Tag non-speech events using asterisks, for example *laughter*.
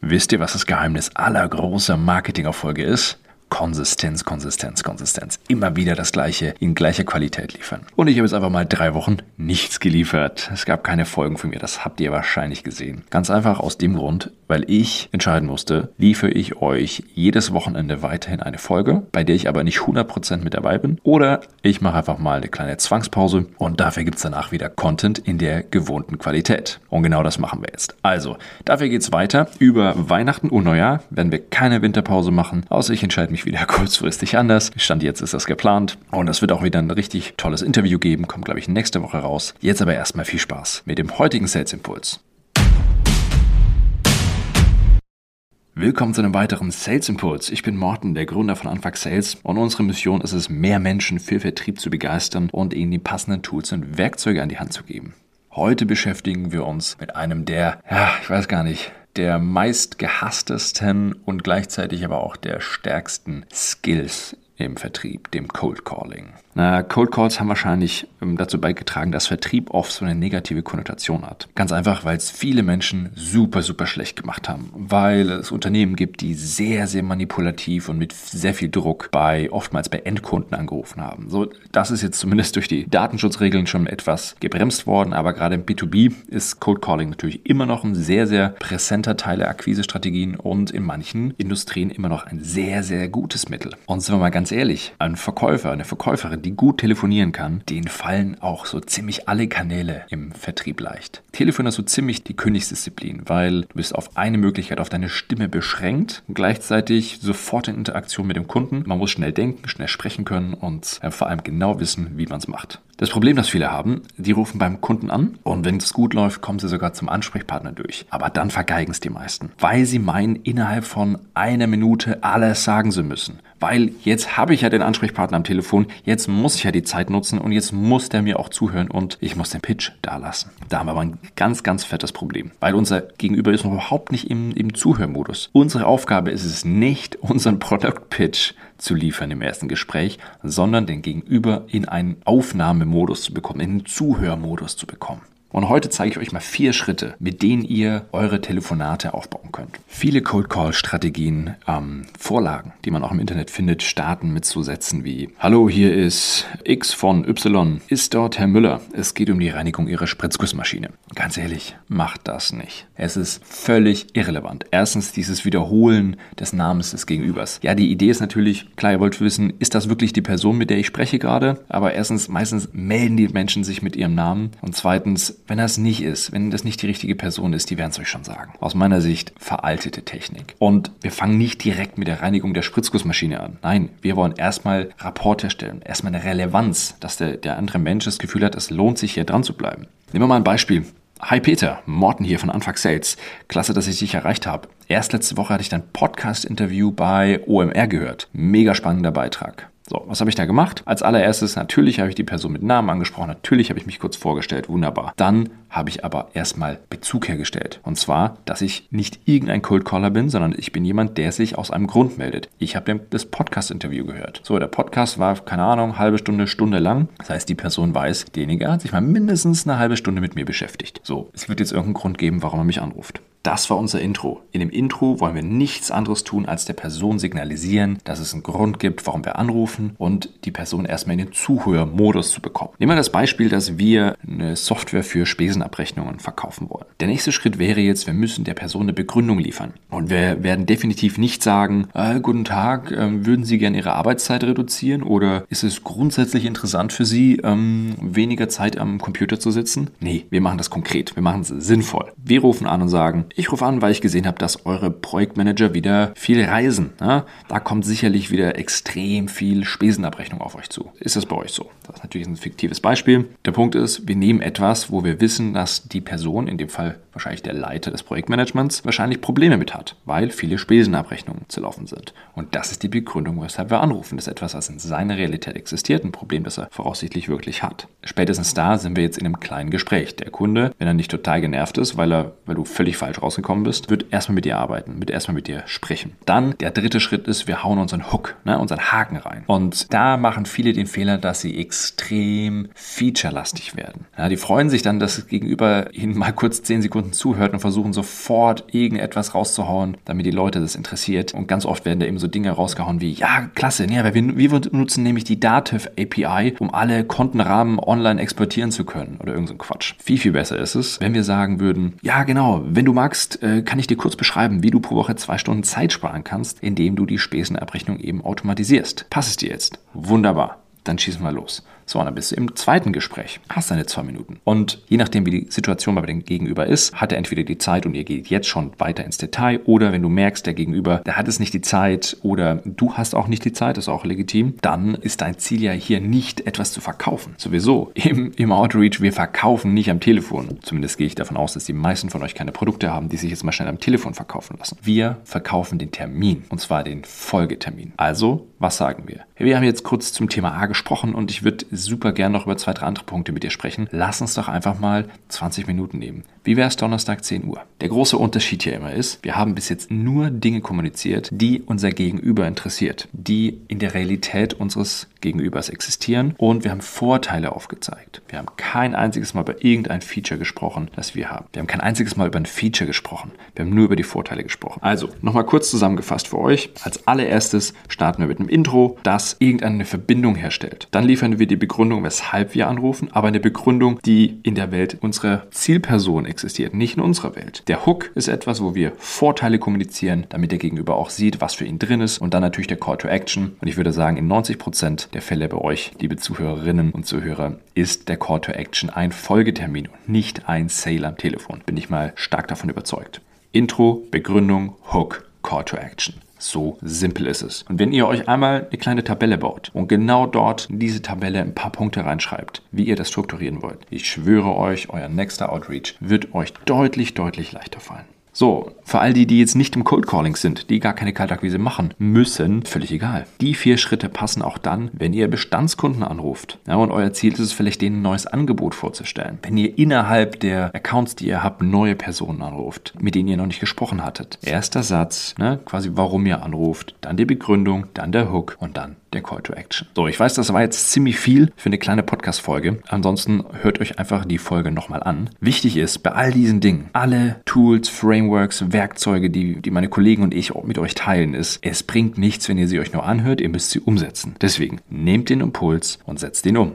Wisst ihr, was das Geheimnis aller großer Marketingerfolge ist? Konsistenz, Konsistenz, Konsistenz. Immer wieder das Gleiche in gleicher Qualität liefern. Und ich habe jetzt einfach mal drei Wochen nichts geliefert. Es gab keine Folgen von mir, das habt ihr wahrscheinlich gesehen. Ganz einfach aus dem Grund, weil ich entscheiden musste, liefere ich euch jedes Wochenende weiterhin eine Folge, bei der ich aber nicht 100% mit dabei bin. Oder ich mache einfach mal eine kleine Zwangspause und dafür gibt es danach wieder Content in der gewohnten Qualität. Und genau das machen wir jetzt. Also, dafür geht es weiter. Über Weihnachten und Neujahr werden wir keine Winterpause machen, außer ich entscheide mich mich wieder *laughs* kurzfristig anders. Stand jetzt ist das geplant. Und es wird auch wieder ein richtig tolles Interview geben. Kommt, glaube ich, nächste Woche raus. Jetzt aber erstmal viel Spaß mit dem heutigen Sales Impuls. Willkommen zu einem weiteren Sales Impuls. Ich bin Morten, der Gründer von Anfang Sales und unsere Mission ist es, mehr Menschen für Vertrieb zu begeistern und ihnen die passenden Tools und Werkzeuge an die Hand zu geben. Heute beschäftigen wir uns mit einem der, ja, ich weiß gar nicht, der meistgehasstesten und gleichzeitig aber auch der stärksten Skills im Vertrieb, dem Cold Calling. Na, Cold Calls haben wahrscheinlich ähm, dazu beigetragen, dass Vertrieb oft so eine negative Konnotation hat. Ganz einfach, weil es viele Menschen super, super schlecht gemacht haben. Weil es Unternehmen gibt, die sehr, sehr manipulativ und mit sehr viel Druck bei, oftmals bei Endkunden angerufen haben. So, das ist jetzt zumindest durch die Datenschutzregeln schon etwas gebremst worden, aber gerade im B2B ist Cold Calling natürlich immer noch ein sehr, sehr präsenter Teil der Akquisestrategien und in manchen Industrien immer noch ein sehr, sehr gutes Mittel. Und sind wir mal ganz ehrlich, ein Verkäufer, eine Verkäuferin, die die gut telefonieren kann, denen fallen auch so ziemlich alle Kanäle im Vertrieb leicht. Telefon ist so ziemlich die Königsdisziplin, weil du bist auf eine Möglichkeit, auf deine Stimme beschränkt und gleichzeitig sofort in Interaktion mit dem Kunden. Man muss schnell denken, schnell sprechen können und äh, vor allem genau wissen, wie man es macht. Das Problem, das viele haben, die rufen beim Kunden an und wenn es gut läuft, kommen sie sogar zum Ansprechpartner durch. Aber dann vergeigen es die meisten, weil sie meinen, innerhalb von einer Minute alles sagen zu müssen weil jetzt habe ich ja den Ansprechpartner am Telefon, jetzt muss ich ja die Zeit nutzen und jetzt muss der mir auch zuhören und ich muss den Pitch da lassen. Da haben wir aber ein ganz, ganz fettes Problem, weil unser Gegenüber ist noch überhaupt nicht im, im Zuhörmodus. Unsere Aufgabe ist es nicht, unseren Product Pitch zu liefern im ersten Gespräch, sondern den Gegenüber in einen Aufnahmemodus zu bekommen, in einen Zuhörmodus zu bekommen. Und heute zeige ich euch mal vier Schritte, mit denen ihr eure Telefonate aufbauen könnt. Viele Cold Call Strategien, ähm, Vorlagen, die man auch im Internet findet, starten mit so Sätzen wie Hallo, hier ist X von Y. Ist dort Herr Müller? Es geht um die Reinigung Ihrer Spritzgussmaschine. Ganz ehrlich, macht das nicht. Es ist völlig irrelevant. Erstens dieses Wiederholen des Namens des Gegenübers. Ja, die Idee ist natürlich, klar, ihr wollt wissen, ist das wirklich die Person, mit der ich spreche gerade? Aber erstens, meistens melden die Menschen sich mit ihrem Namen. Und zweitens, wenn das nicht ist, wenn das nicht die richtige Person ist, die werden es euch schon sagen. Aus meiner Sicht veraltete Technik. Und wir fangen nicht direkt mit der Reinigung der Spritzgussmaschine an. Nein, wir wollen erstmal Rapport erstellen, erstmal eine Relevanz, dass der, der andere Mensch das Gefühl hat, es lohnt sich hier dran zu bleiben. Nehmen wir mal ein Beispiel. Hi Peter, Morten hier von Anfang Sales. Klasse, dass ich dich erreicht habe. Erst letzte Woche hatte ich dein Podcast-Interview bei OMR gehört. Mega spannender Beitrag. So, was habe ich da gemacht? Als allererstes, natürlich habe ich die Person mit Namen angesprochen, natürlich habe ich mich kurz vorgestellt, wunderbar. Dann habe ich aber erstmal Bezug hergestellt. Und zwar, dass ich nicht irgendein Cold Caller bin, sondern ich bin jemand, der sich aus einem Grund meldet. Ich habe das Podcast-Interview gehört. So, der Podcast war, keine Ahnung, halbe Stunde, Stunde lang. Das heißt, die Person weiß, derjenige hat sich mal mindestens eine halbe Stunde mit mir beschäftigt. So, es wird jetzt irgendeinen Grund geben, warum er mich anruft. Das war unser Intro. In dem Intro wollen wir nichts anderes tun, als der Person signalisieren, dass es einen Grund gibt, warum wir anrufen und die Person erstmal in den Zuhörmodus zu bekommen. Nehmen wir das Beispiel, dass wir eine Software für Spesenabrechnungen verkaufen wollen. Der nächste Schritt wäre jetzt, wir müssen der Person eine Begründung liefern. Und wir werden definitiv nicht sagen, äh, guten Tag, äh, würden Sie gerne Ihre Arbeitszeit reduzieren oder ist es grundsätzlich interessant für Sie, ähm, weniger Zeit am Computer zu sitzen? Nee, wir machen das konkret, wir machen es sinnvoll. Wir rufen an und sagen, ich rufe an, weil ich gesehen habe, dass eure Projektmanager wieder viel reisen. Ja? Da kommt sicherlich wieder extrem viel Spesenabrechnung auf euch zu. Ist das bei euch so? Das ist natürlich ein fiktives Beispiel. Der Punkt ist, wir nehmen etwas, wo wir wissen, dass die Person, in dem Fall wahrscheinlich der Leiter des Projektmanagements, wahrscheinlich Probleme mit hat, weil viele Spesenabrechnungen zu laufen sind. Und das ist die Begründung, weshalb wir anrufen. Das ist etwas, was in seiner Realität existiert, ein Problem, das er voraussichtlich wirklich hat. Spätestens da sind wir jetzt in einem kleinen Gespräch. Der Kunde, wenn er nicht total genervt ist, weil er, weil du völlig falsch falsch rausgekommen bist, wird erstmal mit dir arbeiten, wird erstmal mit dir sprechen. Dann der dritte Schritt ist, wir hauen unseren Hook, ne, unseren Haken rein. Und da machen viele den Fehler, dass sie extrem featurelastig werden. Ja, die freuen sich dann, dass das Gegenüber ihnen mal kurz zehn Sekunden zuhört und versuchen sofort irgendetwas rauszuhauen, damit die Leute das interessiert. Und ganz oft werden da eben so Dinge rausgehauen wie, ja, klasse, ja, weil wir, wir nutzen nämlich die Dativ API, um alle Kontenrahmen online exportieren zu können oder irgend so Quatsch. Viel, viel besser ist es, wenn wir sagen würden, ja, genau, wenn du magst, äh, kann ich dir kurz beschreiben, wie du pro Woche zwei Stunden Zeit sparen kannst, indem du die Spesenabrechnung eben automatisierst. Passt es dir jetzt? Wunderbar. Dann schießen wir los. So, und dann bist du im zweiten Gespräch, hast deine zwei Minuten. Und je nachdem, wie die Situation bei dem Gegenüber ist, hat er entweder die Zeit und ihr geht jetzt schon weiter ins Detail oder wenn du merkst, der Gegenüber, der hat es nicht die Zeit oder du hast auch nicht die Zeit, ist auch legitim, dann ist dein Ziel ja hier nicht etwas zu verkaufen. Sowieso, im, im Outreach, wir verkaufen nicht am Telefon. Zumindest gehe ich davon aus, dass die meisten von euch keine Produkte haben, die sich jetzt mal schnell am Telefon verkaufen lassen. Wir verkaufen den Termin und zwar den Folgetermin. Also, was sagen wir? Wir haben jetzt kurz zum Thema A gesprochen und ich würde super gern noch über zwei, drei andere Punkte mit dir sprechen. Lass uns doch einfach mal 20 Minuten nehmen. Wie wäre es Donnerstag 10 Uhr? Der große Unterschied hier immer ist, wir haben bis jetzt nur Dinge kommuniziert, die unser Gegenüber interessiert, die in der Realität unseres Gegenübers existieren und wir haben Vorteile aufgezeigt. Wir haben kein einziges Mal über irgendein Feature gesprochen, das wir haben. Wir haben kein einziges Mal über ein Feature gesprochen. Wir haben nur über die Vorteile gesprochen. Also, nochmal kurz zusammengefasst für euch. Als allererstes starten wir mit einem Intro, das irgendeine Verbindung herstellt. Dann liefern wir die Begründung, weshalb wir anrufen, aber eine Begründung, die in der Welt unserer Zielperson existiert, nicht in unserer Welt. Der Hook ist etwas, wo wir Vorteile kommunizieren, damit der Gegenüber auch sieht, was für ihn drin ist und dann natürlich der Call to Action. Und ich würde sagen, in 90 Prozent der Fälle bei euch, liebe Zuhörerinnen und Zuhörer, ist der Call to Action ein Folgetermin und nicht ein Sale am Telefon. Bin ich mal stark davon überzeugt. Intro, Begründung, Hook, Call to Action. So simpel ist es. Und wenn ihr euch einmal eine kleine Tabelle baut und genau dort in diese Tabelle ein paar Punkte reinschreibt, wie ihr das strukturieren wollt, ich schwöre euch, euer nächster Outreach wird euch deutlich, deutlich leichter fallen. So, für all die, die jetzt nicht im Cold Calling sind, die gar keine Kaltakquise machen müssen, völlig egal. Die vier Schritte passen auch dann, wenn ihr Bestandskunden anruft. Ja, und euer Ziel ist es vielleicht, denen ein neues Angebot vorzustellen. Wenn ihr innerhalb der Accounts, die ihr habt, neue Personen anruft, mit denen ihr noch nicht gesprochen hattet. Erster Satz, ne, quasi warum ihr anruft, dann die Begründung, dann der Hook und dann der Call to Action. So, ich weiß, das war jetzt ziemlich viel für eine kleine Podcast-Folge. Ansonsten hört euch einfach die Folge nochmal an. Wichtig ist, bei all diesen Dingen, alle Tools, Frameworks, Werkzeuge, die, die meine Kollegen und ich mit euch teilen, ist, es bringt nichts, wenn ihr sie euch nur anhört, ihr müsst sie umsetzen. Deswegen nehmt den Impuls und setzt den um.